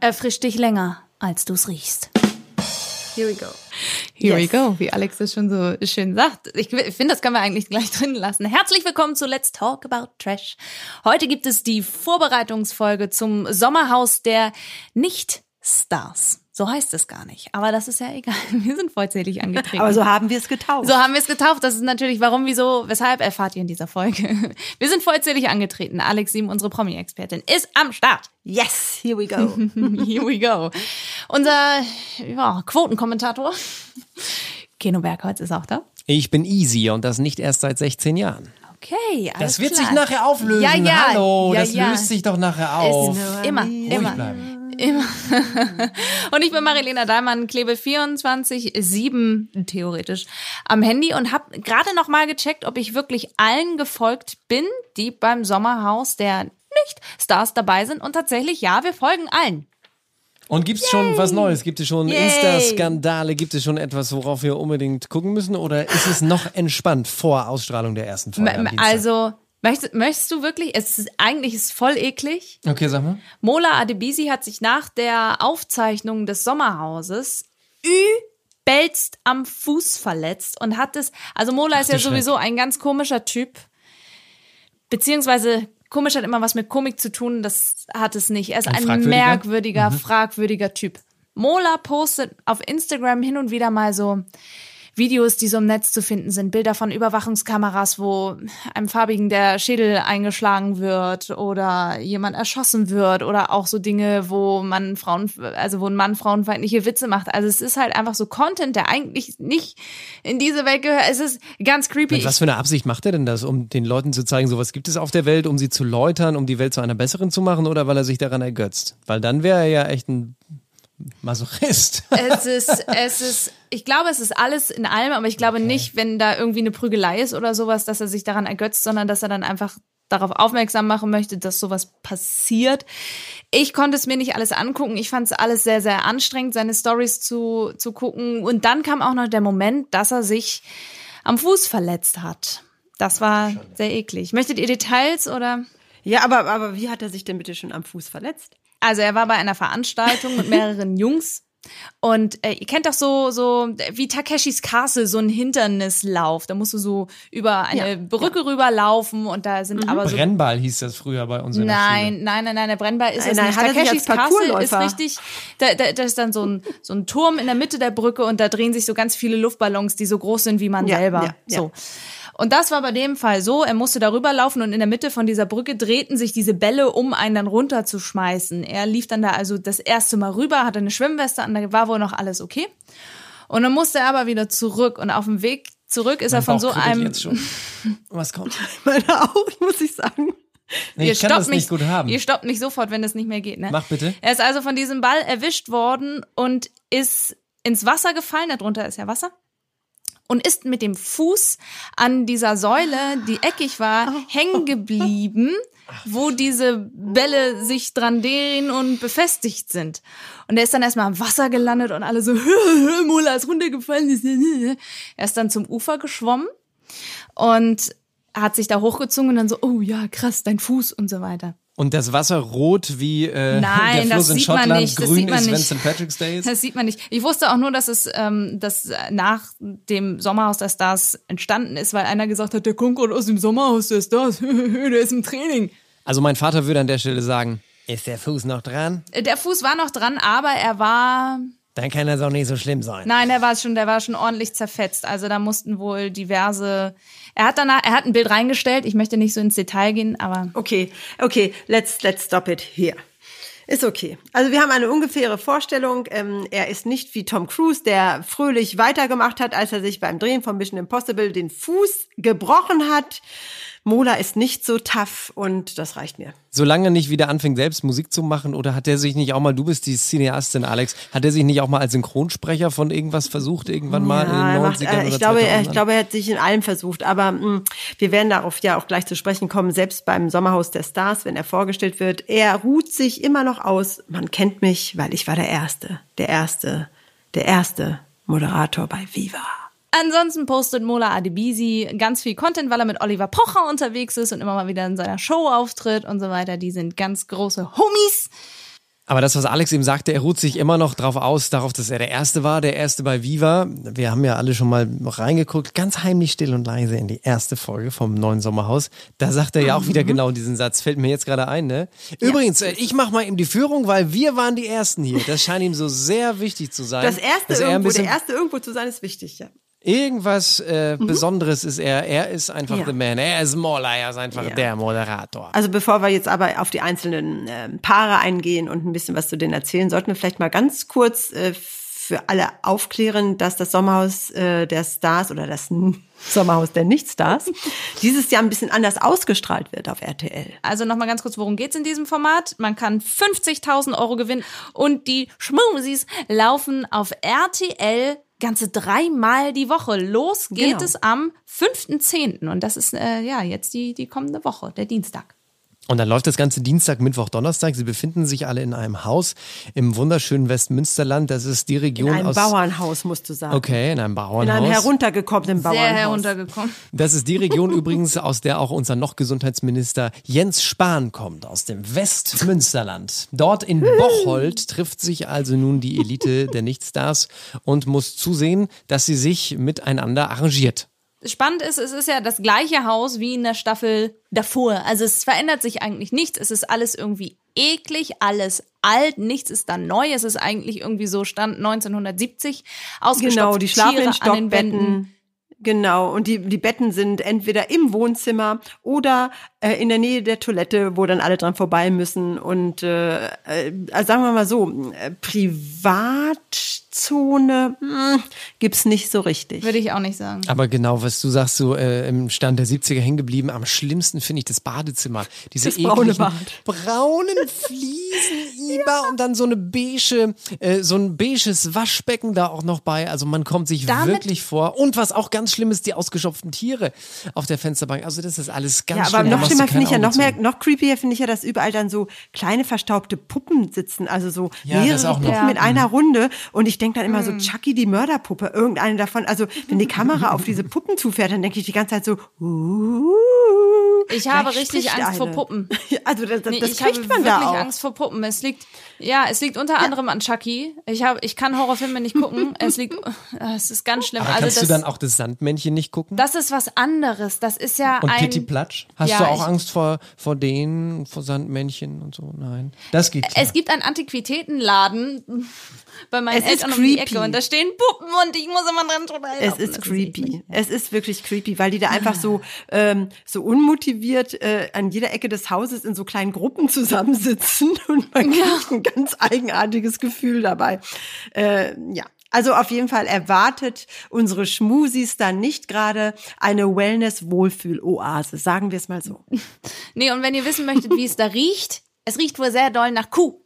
Erfrischt dich länger, als du's riechst. Here we go. Here Yes. we go, wie Alex das schon so schön sagt. Ich finde, das können wir eigentlich gleich drin lassen. Herzlich willkommen zu Let's Talk About Trash. Heute gibt es die Vorbereitungsfolge zum Sommerhaus der Nicht-Stars. So heißt es gar nicht. Aber das ist ja egal. Wir sind vollzählig angetreten. Aber so haben wir es getauft. So haben wir es getauft. Das ist natürlich warum, wieso, weshalb erfahrt ihr in dieser Folge. Wir sind vollzählig angetreten. Alex Sieben, unsere Promi-Expertin, ist am Start. yes, here we go. Here we go. Unser ja, Quotenkommentator, Keno Bergholz, ist auch da. Ich bin easy und das nicht erst seit 16 Jahren. Okay, alles Das wird klar. sich nachher auflösen. Ja, ja, Hallo, ja, das ja. löst sich doch nachher auf. Ist immer, immer. bleiben. Immer. und ich bin Marilena Dahlmann, klebe 24-7 theoretisch am Handy und habe gerade noch mal gecheckt, ob ich wirklich allen gefolgt bin, die beim Sommerhaus der Nicht-Stars dabei sind. Und tatsächlich, ja, wir folgen allen. Und gibt's schon was Neues? Gibt es schon. Insta-Skandale? Gibt es schon etwas, worauf wir unbedingt gucken müssen? Oder ist es noch entspannt vor Ausstrahlung der ersten Folge? Also, möchtest, möchtest du wirklich, es ist, eigentlich ist es voll eklig. Okay, sag mal. Mola Adebisi hat sich nach der Aufzeichnung des Sommerhauses übelst am Fuß verletzt und hat es, also Mola ist ja sowieso ein ganz komischer Typ, beziehungsweise komisch hat immer was mit Komik zu tun, das hat es nicht. Er ist Ein ein fragwürdiger? merkwürdiger, fragwürdiger Typ. Mola postet auf Instagram hin und wieder mal so Videos, die so im Netz zu finden sind, Bilder von Überwachungskameras, wo einem Farbigen der Schädel eingeschlagen wird oder jemand erschossen wird oder auch so Dinge, wo man Frauen, also wo ein Mann frauenfeindliche Witze macht. Also es ist halt einfach so Content, der eigentlich nicht in diese Welt gehört. Es ist ganz creepy. Was für eine Absicht macht er denn das? Um den Leuten zu zeigen, sowas gibt es auf der Welt, um sie zu läutern, um die Welt zu einer besseren zu machen oder weil er sich daran ergötzt? Weil dann wäre er ja echt ein Masochist. es ist, es ist, ich glaube, es ist alles in allem, aber ich glaube nicht, wenn da irgendwie eine Prügelei ist oder sowas, dass er sich daran ergötzt, sondern dass er dann einfach darauf aufmerksam machen möchte, dass sowas passiert. Ich konnte es mir nicht alles angucken. Ich fand es alles sehr, sehr anstrengend, seine Stories zu, zu gucken. Und dann kam auch noch der Moment, dass er sich am Fuß verletzt hat. Das war sehr eklig. Möchtet ihr Details oder? ja, aber, aber wie hat er sich denn bitte schon am Fuß verletzt? Also er war bei einer Veranstaltung mit mehreren Jungs. Und äh, ihr kennt doch so so wie Takeshis Castle so ein Hindernislauf. Da musst du so über eine Ja, Brücke rüberlaufen und da sind aber so Brennball hieß das früher bei uns in der Nein, Schule. nein, nein, nein, der Brennball ist Nein, es nein, nicht. Takeshis Castle ist richtig, da, da, da ist dann so ein, so ein Turm in der Mitte der Brücke und da drehen sich so ganz viele Luftballons, die so groß sind wie man Ja, selber. ja, ja. So. Und das war bei dem Fall so, er musste darüber laufen und in der Mitte von dieser Brücke drehten sich diese Bälle, um einen dann runterzuschmeißen. Er lief dann da also das erste Mal rüber, hatte eine Schwimmweste an, da war wohl noch alles okay. Und dann musste er aber wieder zurück und auf dem Weg zurück ist er Mein von Bauch so einem Jetzt schon. Was kommt? Meine auch, muss ich sagen. Nee, Ihr ich kann stoppt das nicht gut haben. Ihr stoppt nicht sofort, wenn es nicht mehr geht. Ne? Mach bitte. Er ist also von diesem Ball erwischt worden und ist ins Wasser gefallen. Darunter ist ja Wasser. Und ist mit dem Fuß an dieser Säule, die eckig war, hängen geblieben, wo diese Bälle sich dran drehen und befestigt sind. Und er ist dann erstmal am Wasser gelandet und alle so, Mola ist runtergefallen. Er ist dann zum Ufer geschwommen und hat sich da hochgezogen und dann so, oh ja, krass, dein Fuß und so weiter. Und das Wasser rot wie äh, Nein, der das Fluss in sieht man Schottland grün sieht man ist, wenn. St. Patrick's Day ist. Das sieht man nicht. Ich wusste auch nur, dass es ähm, dass nach dem Sommerhaus der Stars entstanden ist, weil einer gesagt hat, der kommt gerade aus dem Sommerhaus der Stars, der ist im Training. Also mein Vater würde an der Stelle sagen, ist der Fuß noch dran? Äh, Der Fuß war noch dran, aber er war, Dann kann das auch nicht so schlimm sein. nein, der war schon, der war schon ordentlich zerfetzt. Also da mussten wohl diverse. Er hat danach, er hat ein Bild reingestellt. Ich möchte nicht so ins Detail gehen, aber Okay, okay, let's, let's stop it here. Ist okay. Also wir haben eine ungefähre Vorstellung. Ähm, er ist nicht wie Tom Cruise, der fröhlich weitergemacht hat, als er sich beim Drehen von Mission Impossible den Fuß gebrochen hat. Mola ist nicht so tough und das reicht mir. Solange er nicht wieder anfängt, selbst Musik zu machen, oder hat er sich nicht auch mal, du bist die Cineastin, Alex, hat er sich nicht auch mal als Synchronsprecher von irgendwas versucht, irgendwann mal in er den macht, 90ern äh, oder ich, glaube, er, 2000ern? ich glaube, er hat sich in allem versucht. Aber mh, wir werden darauf ja auch gleich zu sprechen kommen. Selbst beim Sommerhaus der Stars, wenn er vorgestellt wird, er ruht sich immer noch aus. Man kennt mich, weil ich war der Erste, der Erste, der Erste Moderator bei Viva. Ansonsten postet Mola Adebisi ganz viel Content, weil er mit Oliver Pocher unterwegs ist und immer mal wieder in seiner Show auftritt und so weiter. Die sind ganz große Homies. Aber das, was Alex eben sagte, er ruht sich immer noch drauf aus, darauf, dass er der Erste war, der Erste bei Viva. Wir haben ja alle schon mal reingeguckt, ganz heimlich still und leise in die erste Folge vom neuen Sommerhaus. Da sagt er ja auch wieder genau diesen Satz, fällt mir jetzt gerade ein, ne? Übrigens, äh, ich mache mal eben die Führung, weil wir waren die Ersten hier. Das scheint ihm so sehr wichtig zu sein. Das Erste er irgendwo, der Erste irgendwo zu sein, ist wichtig, ja. Irgendwas äh, Besonderes ist er. Er ist einfach Ja. the man. Er ist Mola, er ist einfach Ja. der Moderator. Also bevor wir jetzt aber auf die einzelnen ähm, Paare eingehen und ein bisschen was zu denen erzählen, sollten wir vielleicht mal ganz kurz äh, für alle aufklären, dass das Sommerhaus äh, der Stars oder das N- Sommerhaus der Nicht-Stars dieses Jahr ein bisschen anders ausgestrahlt wird auf RTL. Also nochmal ganz kurz, worum geht's in diesem Format? Man kann 50.000 Euro gewinnen und die Schmusis laufen auf RTL ganze dreimal die Woche. Los geht Genau. es am 5.10. Und das ist äh, ja jetzt die, die kommende Woche, der Dienstag. Und dann läuft das Ganze Dienstag, Mittwoch, Donnerstag. Sie befinden sich alle in einem Haus im wunderschönen Westmünsterland. Das ist die In Region einem aus. Bauernhaus, musst du sagen. Okay, in einem In Bauernhaus. einem heruntergekommenen Sehr Bauernhaus. heruntergekommen. Das ist die Region übrigens, aus der auch unser noch Gesundheitsminister Jens Spahn kommt, aus dem Westmünsterland. Dort in Bocholt trifft sich also nun die Elite der Nichtstars und muss zusehen, dass sie sich miteinander arrangiert. Spannend ist, es ist ja das gleiche Haus wie in der Staffel davor. Also es verändert sich eigentlich nichts. Es ist alles irgendwie eklig, alles alt, nichts ist dann neu. Es ist eigentlich irgendwie so Stand 1970 ausgestopft. Genau, die schlafen Tiere in an den Wänden. Stockbetten. Genau, und die, die Betten sind entweder im Wohnzimmer oder äh, in der Nähe der Toilette, wo dann alle dran vorbei müssen. Und äh, äh, also sagen wir mal so, äh, Privatzone hm, gibt's nicht so richtig. Würde ich auch nicht sagen. Aber genau, was du sagst, so äh, im Stand der 70er hängen geblieben. Am schlimmsten finde ich das Badezimmer. Diese Das braune Bad. braunen Fliesen über und dann so eine beige, äh, so ein beiges Waschbecken da auch noch bei. Also man kommt sich Damit- wirklich vor. Und was auch ganz schlimm ist, die ausgeschopften Tiere auf der Fensterbank. Also das ist alles ganz Ja, schlimm. aber Da noch schlimmer finde ich ja, noch mehr, noch creepier finde ich ja, dass überall dann so kleine verstaubte Puppen sitzen, also so Ja, mehrere. Puppen in einer. Runde. Und ich denke dann immer so, Chucky die Mörderpuppe, irgendeine davon. Also wenn die Kamera auf diese Puppen zufährt, dann denke ich die ganze Zeit so, uh, Ich habe richtig Angst vor eine. Puppen. Also das, das, Nee, das ich habe kriegt wirklich man da auch. Angst vor Puppen. Es liegt, ja, es liegt unter anderem an Chucky. Ich habe, ich kann Horrorfilme nicht gucken. Es liegt, äh, es ist ganz schlimm. Aber also kannst das, du dann auch das Sandmännchen nicht gucken? das ist was anderes. Das ist ja und ein. Pitti Platsch? Hast Ja, du auch ich- Angst vor, vor denen, vor Sandmännchen und so? Nein. Das geht klar. Es gibt einen Antiquitätenladen bei meinen Es Eltern um die creepy. Ecke und da stehen Puppen und ich muss immer dran Es vorbeilaufen. ist creepy. Es ist wirklich creepy, weil die da einfach so ähm, so unmotiviert äh, an jeder Ecke des Hauses in so kleinen Gruppen zusammensitzen und man kriegt ein ganz eigenartiges Gefühl dabei. Äh, ja. Also auf jeden Fall erwartet unsere Schmusis dann nicht gerade eine Wellness-Wohlfühl-Oase, sagen wir es mal so. Nee, und wenn ihr wissen möchtet, wie es da riecht, es riecht wohl sehr doll nach Kuh.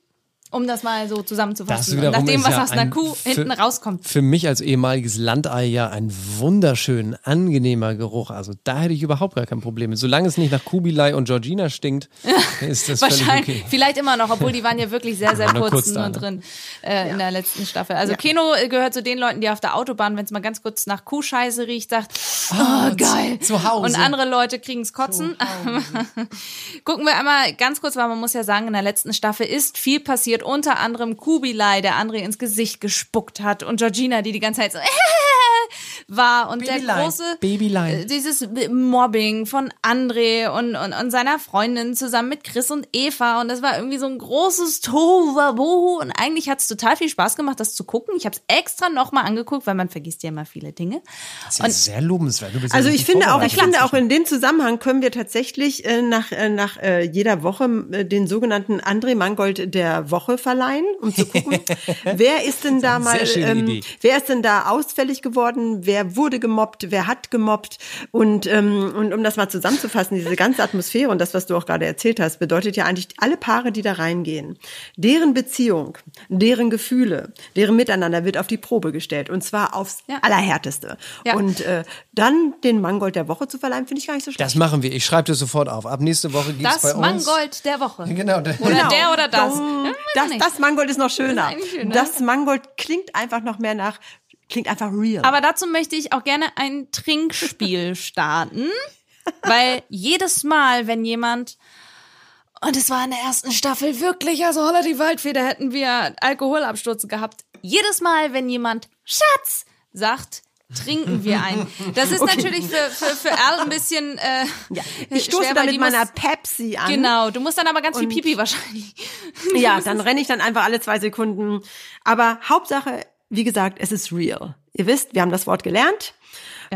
Um das mal so Das zusammenzufassen. Und wiederum nach dem, ist was ja aus einer ein Kuh für- hinten rauskommt. Für mich als ehemaliges Landei ja ein wunderschön angenehmer Geruch. Also da hätte ich überhaupt gar kein Problem mit. Solange es nicht nach Kubilai und Georgina stinkt, ist das völlig Wahrscheinlich, okay. vielleicht immer noch, obwohl die waren ja wirklich sehr, sehr kurz, kurz da, nur drin äh, in der letzten Staffel. Also Keno äh, gehört zu den Leuten, die auf der Autobahn, wenn es mal ganz kurz nach Kuhscheiße riecht, sagt, oh, geil. zu Hause. Und andere Leute kriegen's kotzen. Gucken wir einmal ganz kurz, weil man muss ja sagen, in der letzten Staffel ist viel passiert. Unter anderem Kubilai, der André ins Gesicht gespuckt hat und Georgina, die die ganze Zeit so war und Babyline. der große Babyline. äh, dieses Mobbing von André und, und, und seiner Freundin zusammen mit Chris und Eva und das war irgendwie so ein großes Tohuwabohu und eigentlich hat es total viel Spaß gemacht, das zu gucken. Ich habe es extra nochmal angeguckt, weil man vergisst ja immer viele Dinge. Das ist sehr lobenswert. Du bist ja Also ich finde auch, ich finde auch in dem Zusammenhang können wir tatsächlich äh, nach, äh, nach äh, jeder Woche äh, den sogenannten André Mangold der Woche verleihen, um zu gucken, wer ist denn da mal, ähm, wer ist denn da ausfällig geworden, wer wurde gemobbt, wer hat gemobbt und, ähm, und um das mal zusammenzufassen, diese ganze Atmosphäre und das, was du auch gerade erzählt hast, bedeutet ja eigentlich alle Paare, die da reingehen, deren Beziehung, deren Gefühle, deren Miteinander wird auf die Probe gestellt und zwar aufs Ja. Allerhärteste. Ja. Und äh, dann den Mangold der Woche zu verleihen, finde ich gar nicht so schlecht. Das machen wir. Ich schreibe das sofort auf. Ab nächste Woche gibt's Das bei uns. Mangold der Woche. Genau. der- Oder der oder das. Das, das Mangold ist noch schöner. Das schöner. Das Mangold klingt einfach noch mehr nach, klingt einfach real. Aber dazu möchte ich auch gerne ein Trinkspiel starten, weil jedes Mal, wenn jemand und es war in der ersten Staffel wirklich, also Holla die Waldfeder hätten wir Alkoholabsturz gehabt. Jedes Mal, wenn jemand Schatz sagt, trinken wir ein. Das ist natürlich für, für, für Al ein bisschen äh, ja. Ich stoße schwer, da weil mit meiner muss, Pepsi an. Genau, du musst dann aber ganz viel Pipi wahrscheinlich. Ja, dann renne ich dann einfach alle zwei Sekunden. Aber Hauptsache, wie gesagt, es ist real. Ihr wisst, wir haben das Wort gelernt.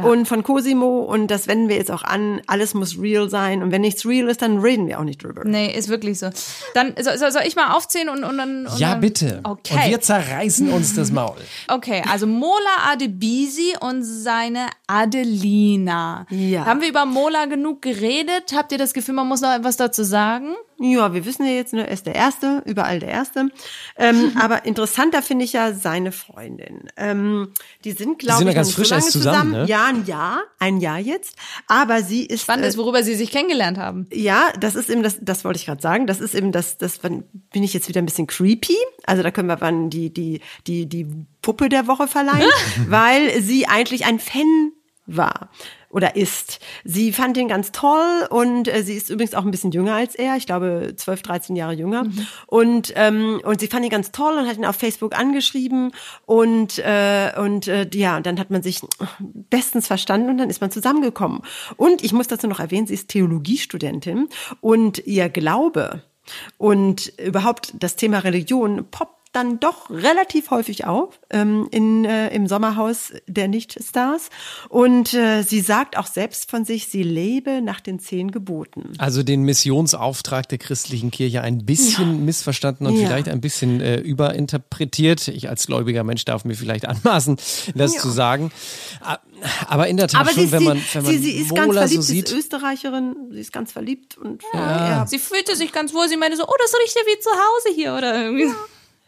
Und von Cosimo, und das wenden wir jetzt auch an, alles muss real sein. Und wenn nichts real ist, dann reden wir auch nicht drüber. Nee, ist wirklich so. Dann soll, soll soll ich mal aufzählen und, und dann. Und Ja, dann, bitte. Okay. Und wir zerreißen uns das Maul. Okay, also Mola Adebisi und seine Adelina. Ja. Haben wir über Mola genug geredet? Habt ihr das Gefühl, man muss noch etwas dazu sagen? Ja, wir wissen ja jetzt nur, er ist der Erste, überall der Erste. Ähm, aber interessanter finde ich ja seine Freundin. Ähm, die sind, glaube sind ja ich, ganz frisch so lange erst zusammen, ne? Ja, ein Jahr, ein Jahr jetzt. Aber sie ist, Spannend äh, ist, worüber sie sich kennengelernt haben. ja, das ist eben das, das wollte ich gerade sagen. Das ist eben das, das bin ich jetzt wieder ein bisschen creepy. Also da können wir dann die, die, die, die Puppe der Woche verleihen, weil sie eigentlich ein Fan war oder ist. Sie fand ihn ganz toll und äh, sie ist übrigens auch ein bisschen jünger als er, ich glaube 12, 13 Jahre jünger. Und, ähm, und sie fand ihn ganz toll und hat ihn auf Facebook angeschrieben und, äh, und äh, ja, und dann hat man sich bestens verstanden und dann ist man zusammengekommen. Und ich muss dazu noch erwähnen, sie ist Theologiestudentin und ihr Glaube und überhaupt das Thema Religion poppt dann doch relativ häufig auf ähm, in, äh, im Sommerhaus der Nicht-Stars. Und äh, sie sagt auch selbst von sich, sie lebe nach den zehn Geboten. Also den Missionsauftrag der christlichen Kirche ein bisschen missverstanden und Ja. vielleicht ein bisschen äh, überinterpretiert. Ich als gläubiger Mensch darf mir vielleicht anmaßen, das Ja. zu sagen. Aber in der Tat Aber schon, sie, wenn man, wenn man sie, sie ist ganz verliebt, so sie ist sieht. Österreicherin, sie ist ganz verliebt und ja. Sie fühlte sich ganz wohl. Sie meinte so, oh, das riecht ja wie zu Hause hier oder irgendwie.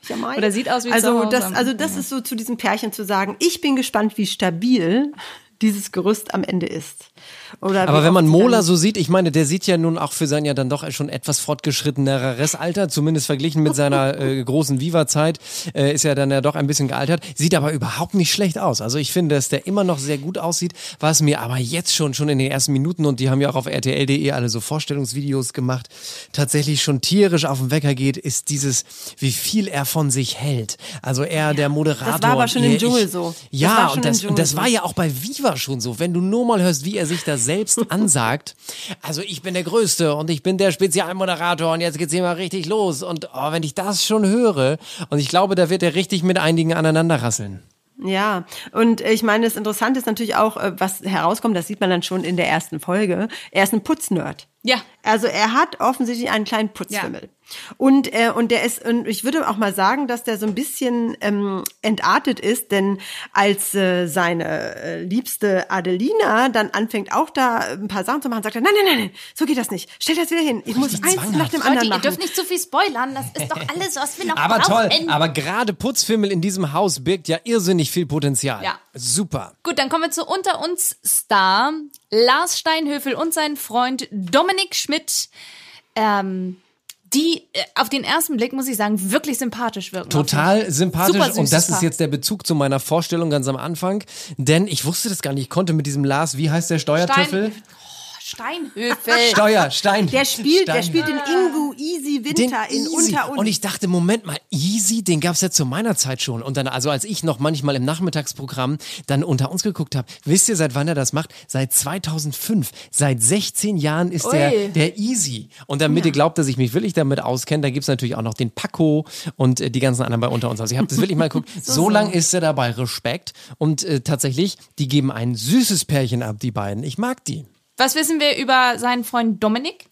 Ja, Mai. Oder sieht aus wie also das, also das ist so zu diesem Pärchen zu sagen. Ich bin gespannt, wie stabil dieses Gerüst am Ende ist. Oder Aber wenn man Mola so sieht, ich meine, der sieht ja nun auch für sein ja dann doch schon etwas fortgeschritteneres Alter, zumindest verglichen mit seiner äh, großen Viva-Zeit, äh, ist ja dann ja doch ein bisschen gealtert, sieht aber überhaupt nicht schlecht aus. Also ich finde, dass der immer noch sehr gut aussieht, was mir aber jetzt schon, schon in den ersten Minuten, und die haben ja auch auf rtl.de alle so Vorstellungsvideos gemacht, tatsächlich schon tierisch auf den Wecker geht, ist dieses, wie viel er von sich hält. Also er, der Moderator. Das war aber schon im Dschungel so. Ja, und das, und das war ja auch bei Viva schon so. Wenn du nur mal hörst, wie er sich da selbst ansagt. Also ich bin der Größte und ich bin der Spezialmoderator und jetzt geht's hier mal richtig los. Und oh, wenn ich das schon höre, und ich glaube, da wird er richtig mit einigen aneinander rasseln. Ja, und ich meine, das Interessante ist natürlich auch, äh, was herauskommt, das sieht man dann schon in der ersten Folge. Er ist ein Putznerd. Ja. Also er hat offensichtlich einen kleinen Putzfimmel. Und, äh, und der ist, und ich würde auch mal sagen, dass der so ein bisschen ähm, entartet ist, denn als äh, seine äh, liebste Adelina dann anfängt auch da ein paar Sachen zu machen, sagt er, nein, nein, nein, nein, so geht das nicht. Stell das wieder hin. Ich muss eins zwanghaft. nach dem Leute, anderen ihr machen. dürft nicht zu viel spoilern. Das ist doch alles, was wir noch Aber toll, aber gerade Putzfimmel in diesem Haus birgt ja irrsinnig viel Potenzial. Ja. Super. Gut, dann kommen wir zu unter uns Star Lars Steinhöfel und sein Freund Dominik Schmidt. Ähm, die äh, auf den ersten Blick, muss ich sagen, wirklich sympathisch wirken. Total sympathisch Super und das ist jetzt der Bezug zu meiner Vorstellung ganz am Anfang, denn ich wusste das gar nicht. Ich konnte mit diesem Lars, wie heißt der Steuertöffel? Steinhöfel. Steuer, Stein. Der spielt, der Stein. spielt den Ingu Easy Winter in Easy. unter uns. Und ich dachte, Moment mal, Easy, den gab's ja zu meiner Zeit schon. Und dann, also als ich noch manchmal im Nachmittagsprogramm dann unter uns geguckt habe, wisst ihr, seit wann er das macht? Seit 2005. Seit 16 Jahren ist der, Ui. der Easy. Und damit ihr glaubt, dass ich mich wirklich damit auskenne, da gibt's natürlich auch noch den Paco und äh, die ganzen anderen bei unter uns. Also ich habe das wirklich mal geguckt. so, lang ist er dabei, Respekt. Und äh, tatsächlich, die geben ein süßes Pärchen ab, die beiden. Ich mag die. Was wissen wir über seinen Freund Dominik?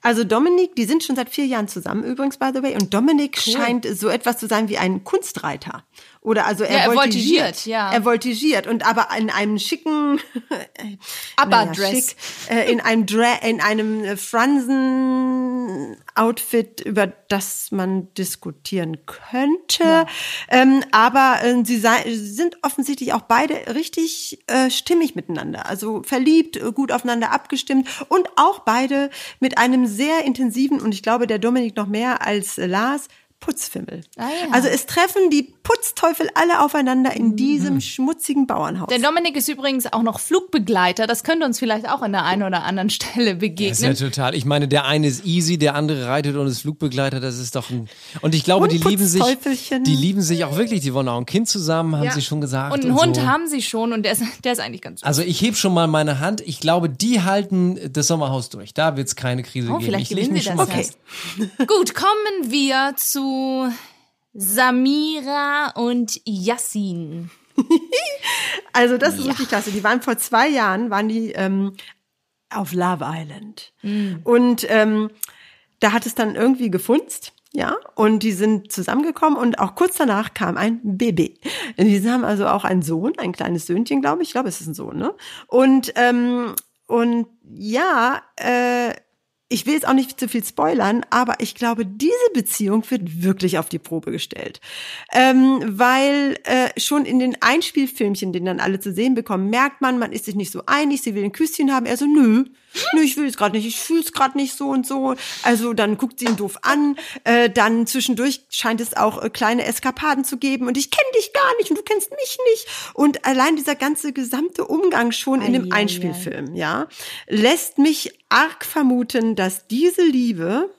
Also Dominik, die sind schon seit vier Jahren zusammen übrigens, by the way. Und Dominik scheint so etwas zu sein wie ein Kunstreiter. Oder also er, Ja, er voltigiert. voltigiert, ja. Er voltigiert und aber in einem schicken ABBA-Dress. schick, äh, in einem Dra in einem äh, Fransen Outfit, über das man diskutieren könnte. Ähm, aber äh, sie sind offensichtlich auch beide richtig äh, stimmig miteinander. Also verliebt, äh, gut aufeinander abgestimmt und auch beide mit einem sehr intensiven und ich glaube der Dominik noch mehr als äh, Lars Putzfimmel. Ah, ja. Also es treffen die Putzteufel alle aufeinander in diesem schmutzigen Bauernhaus. Der Dominik ist übrigens auch noch Flugbegleiter. Das könnte uns vielleicht auch an der einen oder anderen Stelle Das ist ja begegnen. total. Ich meine, der eine ist easy, der andere reitet und ist Flugbegleiter. Das ist doch ein. Und ich glaube, Und die lieben sich. Die lieben sich auch wirklich. Die wollen auch ein Kind zusammen, haben Ja. sie schon gesagt. Und einen Hund so. haben sie schon und der ist, der ist eigentlich ganz Also ich heb schon mal meine Hand. Ich glaube, die halten das Sommerhaus durch. Da wird's keine Krise Oh, geben. vielleicht ich gewinnen mich schon das fest. Gut, kommen wir zu Samira und Yassin. Also das ist richtig klasse. Die waren vor zwei Jahren, waren die ähm, auf Love Island. Und ähm, da hat es dann irgendwie gefunzt. Ja, und die sind zusammengekommen und auch kurz danach kam ein Baby. Die haben also auch einen Sohn, ein kleines Söhnchen, glaube ich. Ich glaube, es ist ein Sohn, ne? Und, ähm, und ja, äh, ich will jetzt auch nicht zu viel spoilern, aber ich glaube, diese Beziehung wird wirklich auf die Probe gestellt. Ähm, weil äh, schon in den Einspielfilmchen, den dann alle zu sehen bekommen, merkt man, man ist sich nicht so einig, sie will ein Küsschen haben. Er so, nö, nö, ich will es gerade nicht, ich fühle es gerade nicht so und so. Also dann guckt sie ihn doof an. Äh, dann zwischendurch scheint es auch äh, kleine Eskapaden zu geben und ich kenne dich gar nicht und du kennst mich nicht. Und allein dieser ganze gesamte Umgang schon in dem Ei, ei, ei. Einspielfilm, ja, lässt mich arg vermuten, dass diese Liebe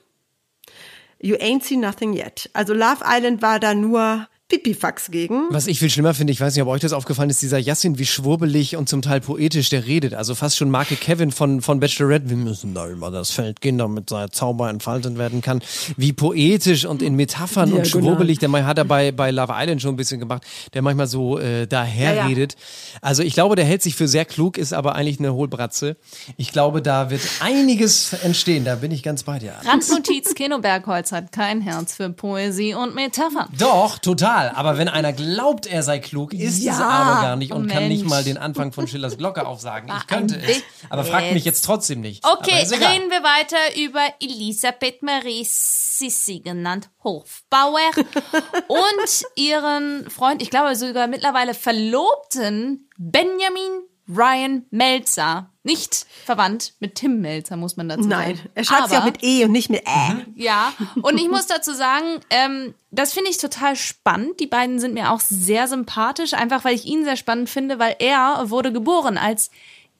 You ain't seen nothing yet. Also Love Island war da nur Pipifax gegen. Was ich viel schlimmer finde, ich weiß nicht, ob euch das aufgefallen ist, dieser Yassin, wie schwurbelig und zum Teil poetisch der redet. Also fast schon Marke Kevin von, von Bachelorette. Wir müssen da über das Feld gehen, damit sein Zauber entfaltet werden kann. Wie poetisch und in Metaphern und Diagonal. schwurbelig. Der hat er bei, bei Love Island schon ein bisschen gemacht, der manchmal so äh, daher Ja, ja. redet. Also ich glaube, der hält sich für sehr klug, ist aber eigentlich eine Hohlbratze. Ich glaube, da wird einiges entstehen. Da bin ich ganz bei dir. Randnotiz, Keno Bergholz hat kein Herz für Poesie und Metaphern. Doch, total. Aber wenn einer glaubt, er sei klug, ist Ja. es aber gar nicht und Oh, kann nicht Mensch. mal den Anfang von Schillers Glocke aufsagen. Ich könnte es. Aber fragt mich jetzt trotzdem nicht. Okay, egal. reden wir weiter über Elisabeth Marie Sissi, genannt Hofbauer, und ihren Freund, ich glaube sogar mittlerweile Verlobten, Benjamin Ryan Melzer. Nicht verwandt mit Tim Melzer, muss man dazu Nein, sagen. er schreibt sie auch mit E und nicht mit Ä. Ja, und ich muss dazu sagen, ähm, das finde ich total spannend. Die beiden sind mir auch sehr sympathisch, einfach weil ich ihn sehr spannend finde, weil er wurde geboren als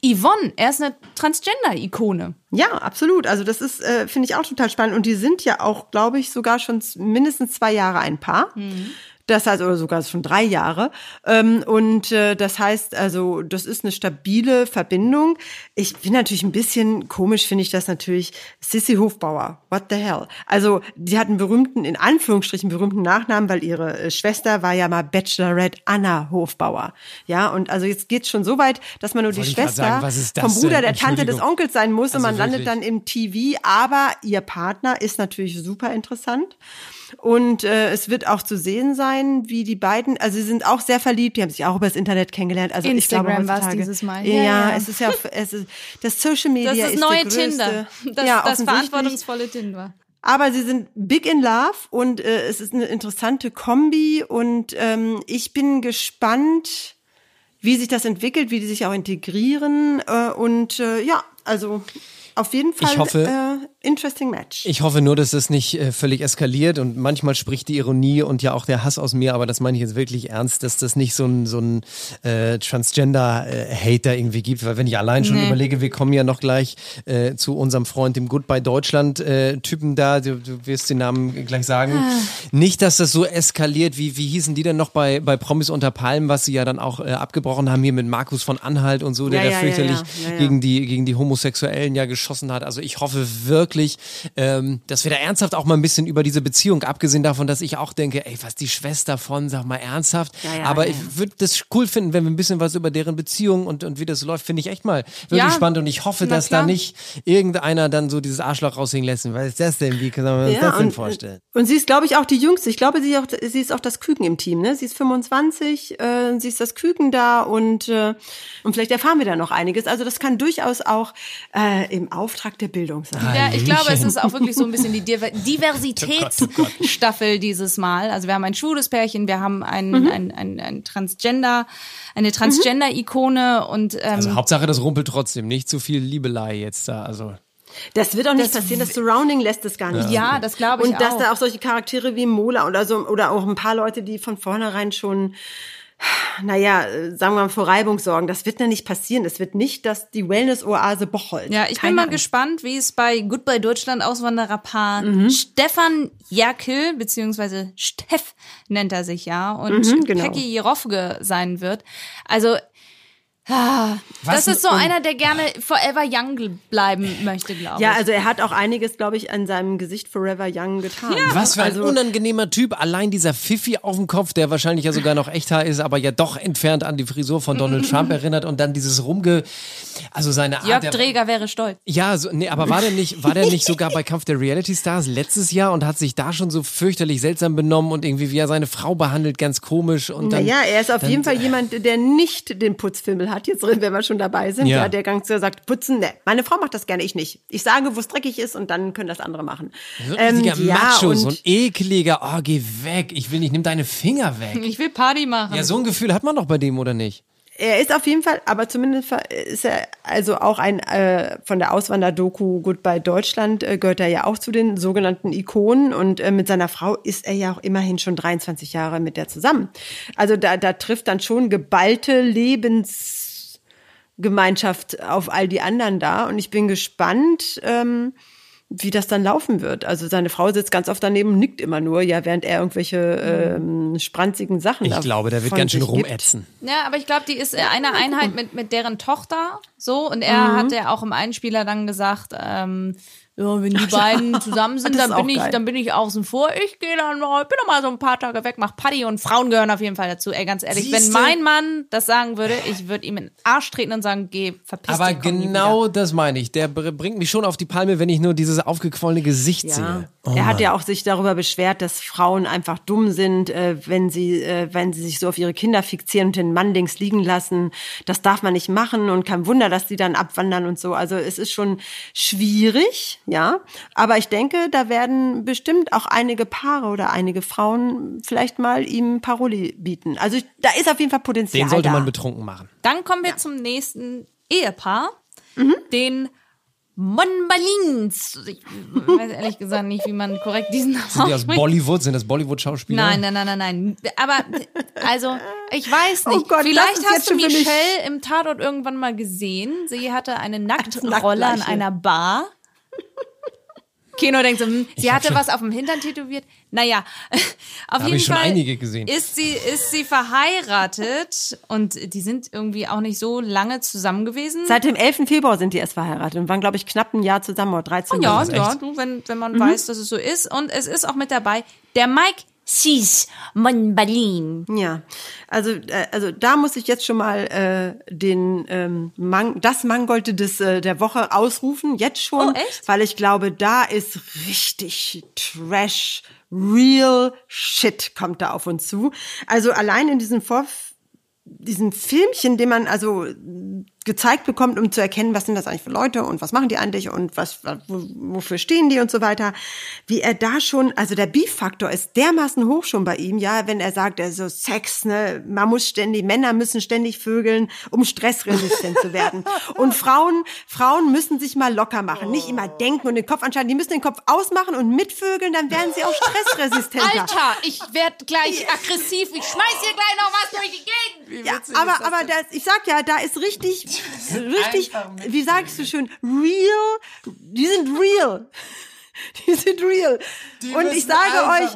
Yvonne. Er ist eine Transgender-Ikone. Ja, absolut. Also das ist, äh, finde ich auch total spannend. Und die sind ja auch, glaube ich, sogar schon mindestens zwei Jahre ein Paar. Das heißt, oder sogar schon drei Jahre. Ähm, und äh, das heißt, also, das ist eine stabile Verbindung. Ich bin natürlich ein bisschen komisch, finde ich das natürlich. Sissy Hofbauer, what the hell? Also, die hat einen berühmten, in Anführungsstrichen berühmten Nachnamen, weil ihre äh, Schwester war ja mal Bachelorette Anna Hofbauer. Ja, und also jetzt geht's schon so weit, dass man nur die Wollte grad Schwester sagen, vom Bruder denn? der Tante des. Onkels sein muss und Also man landet dann im TV, aber ihr Partner ist natürlich super interessant. Und äh, es wird auch zu sehen sein, wie die beiden, also sie sind auch sehr verliebt, die haben sich auch übers Internet kennengelernt. Also ich glaube Instagram war's heutzutage, dieses Mal. Ja, Ja, ja. es ist ja, es ist, das Social Media Das ist ist das neue größte, Tinder. Das, ja, das verantwortungsvolle Tinder. Aber sie sind big in love und äh, es ist eine interessante Kombi und ähm, ich bin gespannt, wie sich das entwickelt, wie die sich auch integrieren äh, und äh, ja, also auf jeden Fall Ich hoffe- äh, interesting match. Ich hoffe nur, dass das nicht äh, völlig eskaliert und manchmal spricht die Ironie und ja auch der Hass aus mir, aber das meine ich jetzt wirklich ernst, dass das nicht so ein, so ein äh, Transgender-Hater irgendwie gibt, weil wenn ich allein schon Nee. überlege, wir kommen ja noch gleich äh, zu unserem Freund, dem Goodbye Deutschland-Typen da, du, du wirst den Namen gleich sagen. Ah. Nicht, dass das so eskaliert, wie, wie hießen die denn noch bei, bei Promis unter Palmen, was sie ja dann auch äh, abgebrochen haben hier mit Markus von Anhalt und so, der Ja, da ja, fürchterlich ja. Ja, gegen die, gegen die Homosexuellen ja geschossen hat. Also ich hoffe wirklich, ähm, dass wir da ernsthaft auch mal ein bisschen über diese Beziehung, abgesehen davon, dass ich auch denke, ey, was die Schwester von, sag mal ernsthaft. Ja, ja, Aber ja. ich würde das cool finden, wenn wir ein bisschen was über deren Beziehung und, und wie das läuft, finde ich echt mal wirklich spannend. Und ich hoffe, dass klar. da nicht irgendeiner dann so dieses Arschloch raushängen lässt. Was ist das denn? Wie kann man sich das denn und, vorstellen? und sie ist, glaube ich, auch die Jüngste. Ich glaube, sie, auch, sie ist auch das Küken im Team. Ne? Sie ist 25, äh, sie ist das Küken da und, äh, und vielleicht erfahren wir da noch einiges. Also das kann durchaus auch äh, im Auftrag der Bildung sein. Ja, ich glaube, es ist auch wirklich so ein bisschen die Diver Oh Diversitätsstaffel dieses Mal. Also wir haben ein schwules Pärchen, wir haben ein, Mhm. ein, ein, ein Transgender, eine Transgender-Ikone und ähm, Also Hauptsache, das rumpelt trotzdem. Nicht zu viel Liebelei jetzt da. Also Das wird auch nicht Das passieren. Das Surrounding lässt es gar nicht. ja, das glaube ich Und dass auch. da auch solche Charaktere wie Mola oder so oder auch ein paar Leute, die von vornherein schon naja, äh, sagen wir mal, vor Reibung sorgen. Das wird ja nicht passieren. Es wird nicht, dass die Wellness-Oase Bocholt. Ja, ich Keine bin mal Angst. gespannt, wie es bei Goodbye Deutschland Auswandererpaar Mhm. Stefan Jerkel, beziehungsweise Steff nennt er sich ja, und Mhm, genau. Peggy Jerofke sein wird. Also, ah, das ist so einer, der gerne forever young bleiben möchte, glaube Ja, ich. also er hat auch einiges, glaube ich, an seinem Gesicht Forever Young getan. Was für ein also, unangenehmer Typ. Allein dieser Pfiffi auf dem Kopf, der wahrscheinlich ja sogar noch Echthaar ist, aber ja doch entfernt an die Frisur von Donald Trump erinnert und dann dieses Rumge... Also seine Art... Jörg der- Dreger wäre stolz. Ja, so, nee, aber war der nicht, war der nicht sogar bei Kampf der Reality Stars letztes Jahr und hat sich da schon so fürchterlich seltsam benommen und irgendwie wie er seine Frau behandelt, ganz komisch und dann. Naja, er ist auf dann- jeden Fall jemand, der nicht den Putzfimmel hat. Jetzt, wenn wir schon dabei sind, Ja. ja. der ganz klar sagt, putzen, ne, meine Frau macht das gerne, ich nicht. Ich sage, wo es dreckig ist und dann können das andere machen. So ein richtiger Ähm, ja, Macho, so ein ekliger, oh, geh weg, ich will nicht, nimm deine Finger weg. Ich will Party machen. Ja, so ein Gefühl hat man doch bei dem, oder nicht? Er ist auf jeden Fall, aber zumindest ist er also auch ein äh, von der Auswanderdoku Goodbye Deutschland äh, gehört er ja auch zu den sogenannten Ikonen und äh, mit seiner Frau ist er ja auch immerhin schon 23 Jahre mit der zusammen. Also da, da trifft dann schon geballte Lebensgemeinschaft auf all die anderen da und ich bin gespannt. Ähm, wie das dann laufen wird. Also seine Frau sitzt ganz oft daneben und nickt immer nur, ja, während er irgendwelche ähm, spranzigen Sachen Ich glaube, der wird ganz schön gibt. rumätzen. Ja, aber ich glaube, die ist äh, eine Einheit mit, mit deren Tochter. So, und er Mhm. hat ja auch im Einspieler dann gesagt, ähm, ja, wenn die beiden zusammen sind, Das ist dann bin ich, geil. dann bin ich außen vor. Ich gehe dann mal, bin noch mal so ein paar Tage weg, mach Party und Frauen gehören auf jeden Fall dazu. Ey, ganz ehrlich, Siehste? wenn mein Mann das sagen würde, ich würde ihm in den Arsch treten und sagen, geh, verpiss Aber dich, nie genau das meine ich. Der br- bringt mich schon auf die Palme, wenn ich nur dieses aufgequollene Gesicht Ja. sehe. Oh er hat Mann. ja auch sich darüber beschwert, dass Frauen einfach dumm sind, äh, wenn sie, äh, wenn sie sich so auf ihre Kinder fixieren und den Mann links liegen lassen. Das darf man nicht machen und kein Wunder, dass die dann abwandern und so. Also es ist schon schwierig, ja. Aber ich denke, da werden bestimmt auch einige Paare oder einige Frauen vielleicht mal ihm Paroli bieten. Also ich- da ist auf jeden Fall Potenzial Den sollte da. man betrunken machen. Dann kommen wir zum nächsten Ehepaar, Mhm. den Monbalins. Ich weiß ehrlich gesagt nicht, wie man korrekt diesen Namen Sind die aus. Bollywood? Sind das Bollywood-Schauspieler? Nein, nein, nein, nein, nein. Aber, also, ich weiß nicht. Oh Gott, Vielleicht hast du Michelle im Tatort irgendwann mal gesehen. Sie hatte eine Nacktrolle an einer Bar. Keno denkt so, hm, sie hatte was auf dem Hintern tätowiert. Naja, auf hab jeden ich schon Fall einige gesehen. Ist sie, ist sie verheiratet und die sind irgendwie auch nicht so lange zusammen gewesen. Seit dem 11. Februar sind die erst verheiratet und waren, glaube ich, knapp ein Jahr zusammen oder 13 ja, Monate. ja, du, wenn, wenn man Mhm. weiß, dass es so ist. Und es ist auch mit dabei der Mike Sis Monbalin. Ja, also äh, also da muss ich jetzt schon mal äh, den ähm, Mang das Mangold des äh, der Woche ausrufen, jetzt schon, Oh, echt? weil ich glaube, da ist richtig Trash, real shit kommt da auf uns zu. Also allein in diesem Vor diesem Filmchen, den man also gezeigt bekommt, um zu erkennen, was sind das eigentlich für Leute und was machen die eigentlich und was, wo, wofür stehen die und so weiter. Wie er da schon, also der Beef-Faktor ist dermaßen hoch schon bei ihm, ja, wenn er sagt, also Sex, ne, man muss ständig, Männer müssen ständig vögeln, um stressresistent zu werden. Und Frauen, Frauen müssen sich mal locker machen, nicht immer denken und den Kopf anschalten, die müssen den Kopf ausmachen und mitvögeln, dann werden sie auch stressresistenter. Alter, ich werd gleich aggressiv. Ich schmeiß hier gleich noch was durch die Gegend. Ja, aber, aber das, ich sag ja, da ist richtig, richtig, wie sagst du schön, real, die sind real. Die sind real. und ich sage euch,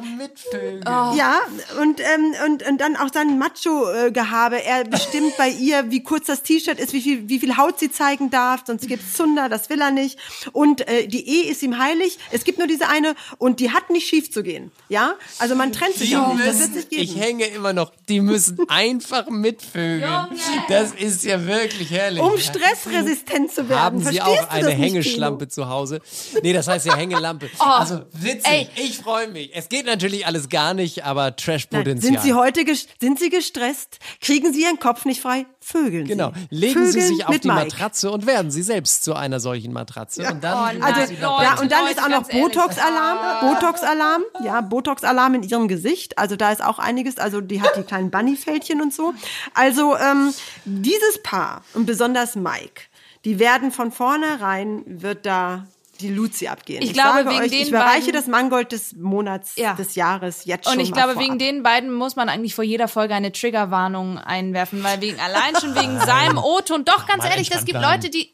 ja, und, ähm, und, und dann auch sein Macho-Gehabe. Er bestimmt bei ihr, wie kurz das T-Shirt ist, wie viel, wie viel Haut sie zeigen darf, sonst gibt's Zunder, das will er nicht. Und äh, die Ehe ist ihm heilig. Es gibt nur diese eine und die hat nicht schief zu gehen. Ja, also man trennt sich Die auch nicht. Das wird ich geben. hänge immer noch, die müssen einfach mitvögeln. Das ist ja wirklich herrlich. Um stressresistent zu werden. Haben Sie Verstehst auch du eine nicht, Hängeschlampe zu Hause? Nee, das heißt ja Hängelampe. Also witzig, ey. ich freue mich. Es geht natürlich alles gar nicht, aber Trash-Potenzial. Sind Sie heute sind Sie gestresst? Kriegen Sie Ihren Kopf nicht frei? Vögeln Genau. Sie. Legen Vögeln Sie sich auf die Mike. Matratze und werden Sie selbst zu einer solchen Matratze. Und dann Oh, dabei. Ja, und dann ist auch noch. Botox-Alarm, Botox-Alarm, ja, Botox-Alarm in ihrem Gesicht. Also da ist auch einiges. Also die hat die kleinen Bunny-Fältchen und so. Also ähm, dieses Paar und besonders Mike, die werden von vornherein wird da die Luzi abgehen. Ich glaube, sage wegen euch, den ich überreiche beiden- das Mangold des Monats, Ja. des Jahres jetzt schon Und ich mal glaube, vorab. wegen den beiden muss man eigentlich vor jeder Folge eine Triggerwarnung einwerfen, weil wegen allein schon wegen seinem O-Ton. Doch, ganz Mal ehrlich, das gibt bleiben. Leute, die.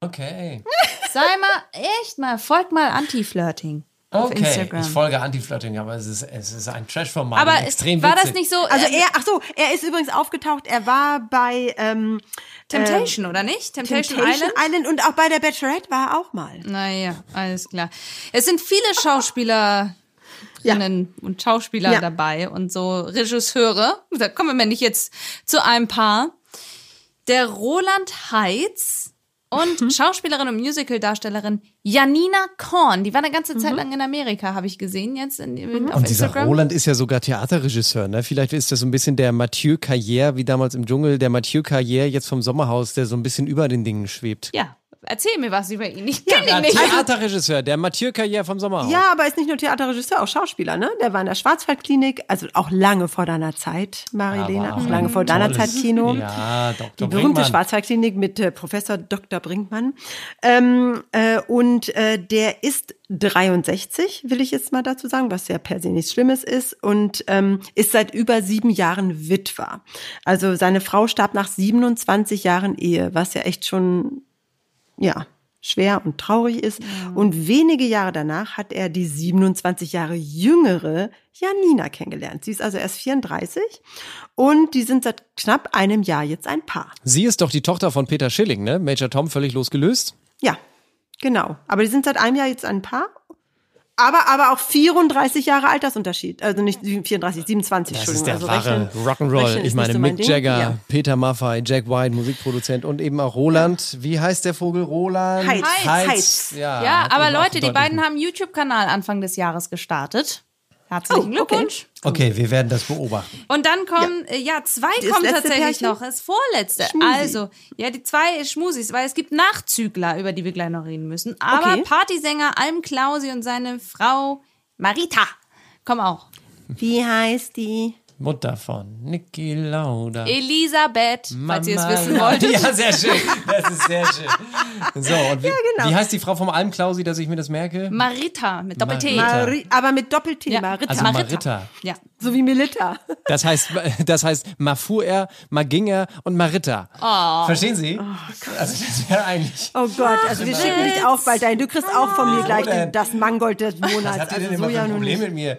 Okay. Sei mal, echt mal, folgt mal Anti-Flirting. Okay, Instagram. ich folge Anti-Flirting, aber es ist, es ist ein Trash-Format. Aber extrem war witzig. das nicht so? Also äh, er, ach so, er ist übrigens aufgetaucht. Er war bei ähm, Temptation, oder nicht? Temptation, Temptation Island? Island und auch bei der Bachelorette war er auch mal. Naja, alles klar. Es sind viele Schauspielerinnen und Schauspieler Ja. dabei und so Regisseure. Da kommen wir nicht jetzt zu einem Paar. Der Roland Heitz und Mhm. Schauspielerin und Musical-Darstellerin Janina Korn. Die war eine Mhm. ganze Zeit lang in Amerika, habe ich gesehen, jetzt in, in, auf Und dieser Instagram. Roland ist ja sogar Theaterregisseur, ne? Vielleicht ist das so ein bisschen der Mathieu Carrière, wie damals im Dschungel, der Mathieu Carrière jetzt vom Sommerhaus, der so ein bisschen über den Dingen schwebt. ja, erzähl mir was über ihn. Ich kenne Ja, ihn nicht. Theaterregisseur, der Mathieu Carrière vom Sommerhaus. Ja, aber ist nicht nur Theaterregisseur, auch Schauspieler, ne? Der war in der Schwarzwaldklinik, also auch lange vor deiner Zeit, Marilena, auch lange vor deiner Zeit Kino. Ja, Die Dr. berühmte Brinkmann. Schwarzwaldklinik mit äh, Professor Dr. Brinkmann. Ähm, äh, und äh, der ist 63, will ich jetzt mal dazu sagen, was ja per se nichts Schlimmes ist. Und ähm, ist seit über sieben Jahren Witwer. Also seine Frau starb nach 27 Jahren Ehe, was ja echt schon, ja, schwer und traurig ist. Und wenige Jahre danach hat er die 27 Jahre jüngere Janina kennengelernt. Sie ist also erst 34 und die sind seit knapp einem Jahr jetzt ein Paar. Sie ist doch die Tochter von Peter Schilling, ne? Major Tom völlig losgelöst. Ja, genau. Aber die sind seit einem Jahr jetzt ein Paar. Aber, aber auch 34 Jahre Altersunterschied. Also nicht 34, 27, Das Entschuldigung. ist der also wahre Rock'n'Roll. Ich meine, so mein Mick Ding. Jagger, Ja. Peter Maffay, Jack White, Musikproduzent und eben auch Roland. Wie heißt der Vogel? Roland Heitz. Heitz. Heitz. Ja, Ja, aber Leute, die beiden haben einen YouTube-Kanal Anfang des Jahres gestartet. Herzlichen Oh, okay. Glückwunsch. Okay, wir werden das beobachten. Und dann kommen, ja, ja zwei Das kommen tatsächlich Pärchen? noch. Das vorletzte. Schmusi. Also, ja, die zwei Schmusis, weil es gibt Nachzügler, über die wir gleich noch reden müssen. Aber Okay. Partysänger Alm Klausi und seine Frau Marita kommen auch. Wie heißt die? Mutter von Niki Lauda. Elisabeth, falls ihr es Mama wissen wolltet. Ja, sehr schön. Das ist sehr schön. So, und wie, genau. wie heißt die Frau vom Almklausi, dass ich mir das merke? Marita mit Doppel-T. Mari aber mit Doppel-T, Ja. Marita. Also Marita. Ja. so wie Melita. Das heißt, das heißt, mal fuhr er, mal ging er und Marita. Verstehen Sie? also das wäre eigentlich. Oh Gott, also wir schicken dich auch bald dahin. Du kriegst auch von mir gleich denn? den, das Mangold des Was Monats. habt ihr Also denn so immer ja ein Problem mit mir?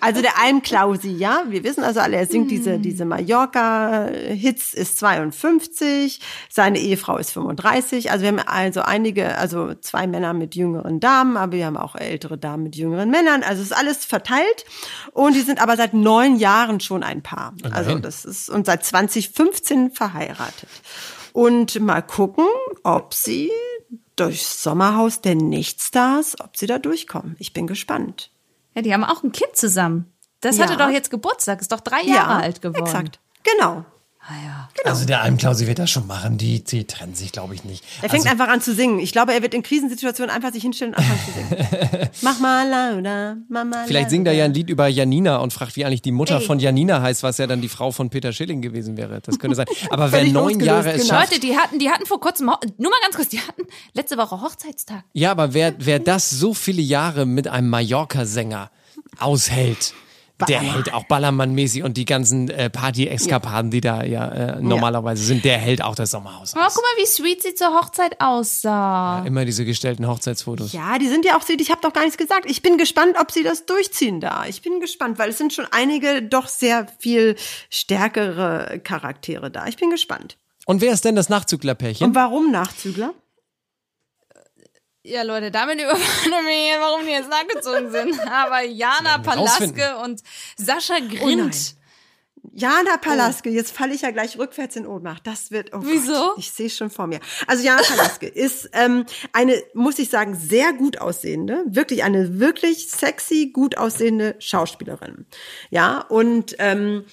Also der Alm Klausi, ja, wir wissen also alle, er singt diese, diese Mallorca-Hits, ist 52, seine Ehefrau ist 35, also wir haben also einige, also zwei Männer mit jüngeren Damen, aber wir haben auch ältere Damen mit jüngeren Männern, also es ist alles verteilt und die sind aber seit neun Jahren schon ein Paar, also das ist, und seit 2015 verheiratet. Und mal gucken, ob sie durchs Sommerhaus der Nichtstars, ob sie da durchkommen. Ich bin gespannt. Ja, die haben auch ein Kind zusammen. Das Ja. hatte doch jetzt Geburtstag, ist doch drei Jahre alt geworden. Exakt. Genau. Ah ja. Also der Almklausi wird das schon machen. Die, die trennen sich, glaube ich, nicht. Er fängt also, einfach an zu singen. Ich glaube, er wird in Krisensituationen einfach sich hinstellen und anfangen zu singen. Mach mal lauter, mach mal Vielleicht singt er ja ein Lied über Janina und fragt, wie eigentlich die Mutter Ey. von Janina heißt, was ja dann die Frau von Peter Schilling gewesen wäre. Das könnte sein. Aber wer neun Jahre es genau. schafft, Leute, die hatten, die hatten vor kurzem, nur mal ganz kurz, die hatten letzte Woche Hochzeitstag. Ja, aber wer, wer das so viele Jahre mit einem Mallorca-Sänger aushält, der hält auch Ballermann-mäßig und die ganzen äh, Party-Eskapaden, die da ja äh, normalerweise sind, der hält auch das Sommerhaus Oh, aus. guck mal, wie sweet sie zur Hochzeit aussah. Immer diese gestellten Hochzeitsfotos. Ja, die sind ja auch, ich habe doch gar nichts gesagt. Ich bin gespannt, ob sie das durchziehen da. Ich bin gespannt, weil es sind schon einige doch sehr viel stärkere Charaktere da. Ich bin gespannt. Und wer ist denn das Nachzüglerpärchen? Und warum Nachzügler? Ja, Leute, damit überfallen wir hier, warum die jetzt nachgezogen sind. Aber Jana. Palaske und Sascha nein. Grint. Jana Palaske, jetzt falle ich ja gleich rückwärts in Ohnmacht. Das wird, oh Wieso? Gott, ich sehe es schon vor mir. Also Jana Palaske ist ähm, eine, muss ich sagen, sehr gut aussehende, wirklich eine wirklich sexy, gut aussehende Schauspielerin. Ja, und ähm,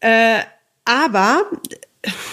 äh, aber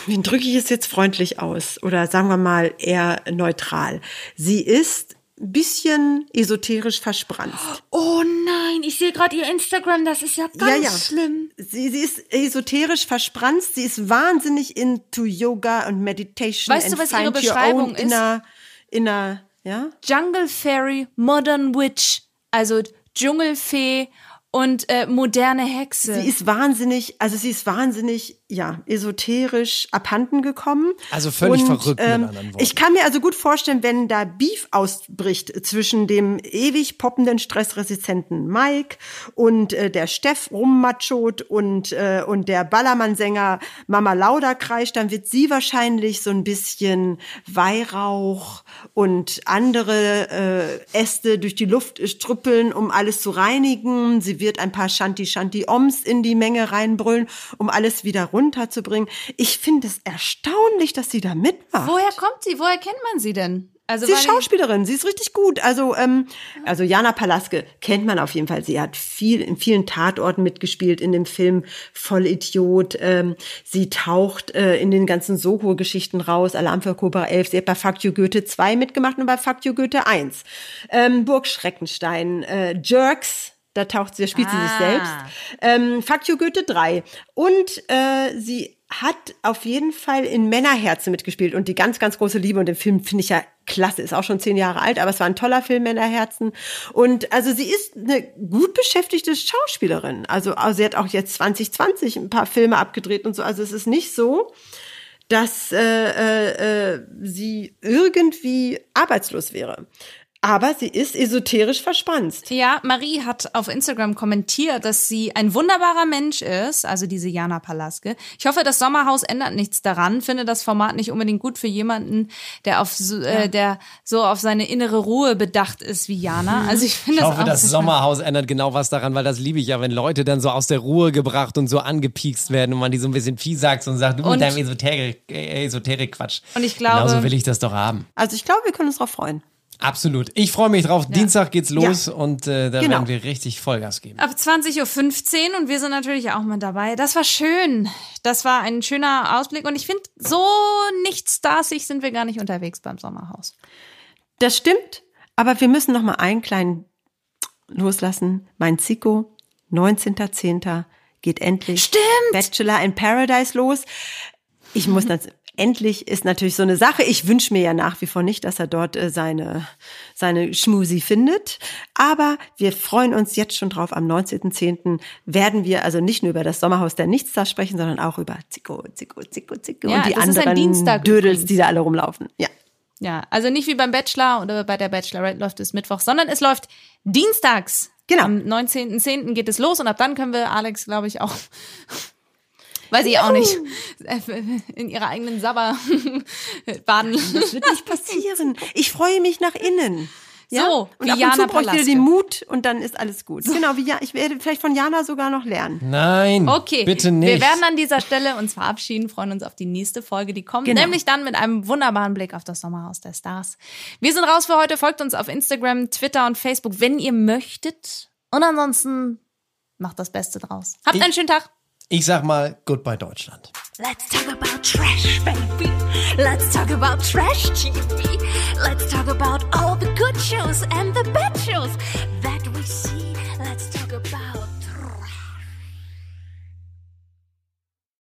wie drücke ich es jetzt freundlich aus oder sagen wir mal eher neutral. Sie ist ein bisschen esoterisch verspranzt. Oh nein, ich sehe gerade ihr Instagram, das ist ja ganz ja, ja. schlimm. Sie, sie ist esoterisch verspranzt, sie ist wahnsinnig into Yoga und Meditation. Weißt du, was ihre Beschreibung ist? Inner, inner, ja? Jungle Fairy, Modern Witch, also Dschungelfee und äh, moderne Hexe. Sie ist wahnsinnig, also sie ist wahnsinnig, ja, esoterisch abhanden gekommen. Also völlig Und, verrückt, mit ähm, anderen Worten. Ich kann mir also gut vorstellen, wenn da Beef ausbricht zwischen dem ewig poppenden, stressresistenten Mike und äh, der Steff rummachot und, äh, und der Ballermann-Sänger Mama Lauda kreischt, dann wird sie wahrscheinlich so ein bisschen Weihrauch und andere äh, Äste durch die Luft strüppeln, um alles zu reinigen. Sie wird ein paar Shanti-Shanti-Oms in die Menge reinbrüllen, um alles wieder runterzubringen. Ich finde es erstaunlich, dass sie da mitmacht. Woher kommt sie? Woher kennt man sie denn? Also Sie ist Schauspielerin, sie ist richtig gut. Also, ähm, also Jana Palaske kennt man auf jeden Fall. Sie hat viel in vielen Tatorten mitgespielt in dem Film Vollidiot. Ähm, sie taucht äh, in den ganzen Soho-Geschichten raus. Alarm für Cobra 11. Sie hat bei Fuck You Goethe 2 mitgemacht und bei Fuck You Goethe 1. Ähm, Burg Schreckenstein, äh, Jerks. Da taucht sie, da spielt sie sich Ah. selbst. Ähm, Fuck You Goethe 3. Und äh, sie hat auf jeden Fall in Männerherzen mitgespielt und die ganz, ganz große Liebe. Und den Film finde ich ja klasse, ist auch schon zehn Jahre alt, aber es war ein toller Film, Männerherzen. Und also sie ist eine gut beschäftigte Schauspielerin. Also, also sie hat auch jetzt 2020 ein paar Filme abgedreht und so. Also es ist nicht so, dass äh, äh, äh, sie irgendwie arbeitslos wäre. Aber sie ist esoterisch verspannt. Ja, Marie hat auf Instagram kommentiert, dass sie ein wunderbarer Mensch ist, also diese Jana Palaske. Ich hoffe, das Sommerhaus ändert nichts daran. Finde das Format nicht unbedingt gut für jemanden, der auf so, äh, der so auf seine innere Ruhe bedacht ist wie Jana. Also ich finde Ich das hoffe, auch das Sommerhaus ändert genau was daran, weil das liebe ich ja, wenn Leute dann so aus der Ruhe gebracht und so angepiekst werden und man die so ein bisschen fiesackt und sagt, du Und- mit deinem Esoterik, äh, Esoterik-Quatsch. Und ich glaube- Genauso will ich das doch haben. Also ich glaube, wir können uns darauf freuen. Absolut. Ich freue mich drauf. Dienstag geht's los Ja. und äh, da Genau. werden wir richtig Vollgas geben. Ab 20.15 Uhr und wir sind natürlich auch mit dabei. Das war schön. Das war ein schöner Ausblick und ich finde, so nicht starsig sind wir gar nicht unterwegs beim Sommerhaus. Das stimmt, aber wir müssen noch mal einen kleinen loslassen. Mein Zico, 19.10. geht endlich Stimmt. Bachelor in Paradise los. Ich muss das endlich ist natürlich so eine Sache. Ich wünsche mir ja nach wie vor nicht, dass er dort äh, seine seine Schmusi findet, aber wir freuen uns jetzt schon drauf. Am 19.10. werden wir also nicht nur über das Sommerhaus der Nichtsstars sprechen, sondern auch über Zico, Zico, Zico, Zico Ja, und die anderen Dödels, die da alle rumlaufen. Ja. Ja, also nicht wie beim Bachelor oder bei der Bachelorette läuft es Mittwoch, sondern es läuft dienstags. Genau. Am 19.10. geht es los und ab dann können wir Alex, glaube ich, auch, weiß ich auch nicht, in ihrer eigenen Sabber baden. Das wird nicht passieren. Ich freue mich nach innen. Ja? So, und wie ab und Jana zu brauche ich wieder den Mut und dann ist alles gut. Genau, wie ja, ich werde vielleicht von Jana sogar noch lernen. Nein, Okay, bitte nicht. wir werden an dieser Stelle uns verabschieden, freuen uns auf die nächste Folge, die kommt, Genau. nämlich dann mit einem wunderbaren Blick auf das Sommerhaus der Stars. Wir sind raus für heute, folgt uns auf Instagram, Twitter und Facebook, wenn ihr möchtet. Und ansonsten macht das Beste draus. Habt einen schönen Tag. Ich sag mal Goodbye Deutschland. Let's talk about trash, baby. Let's talk about trash TV. Let's talk about all the good shows and the bad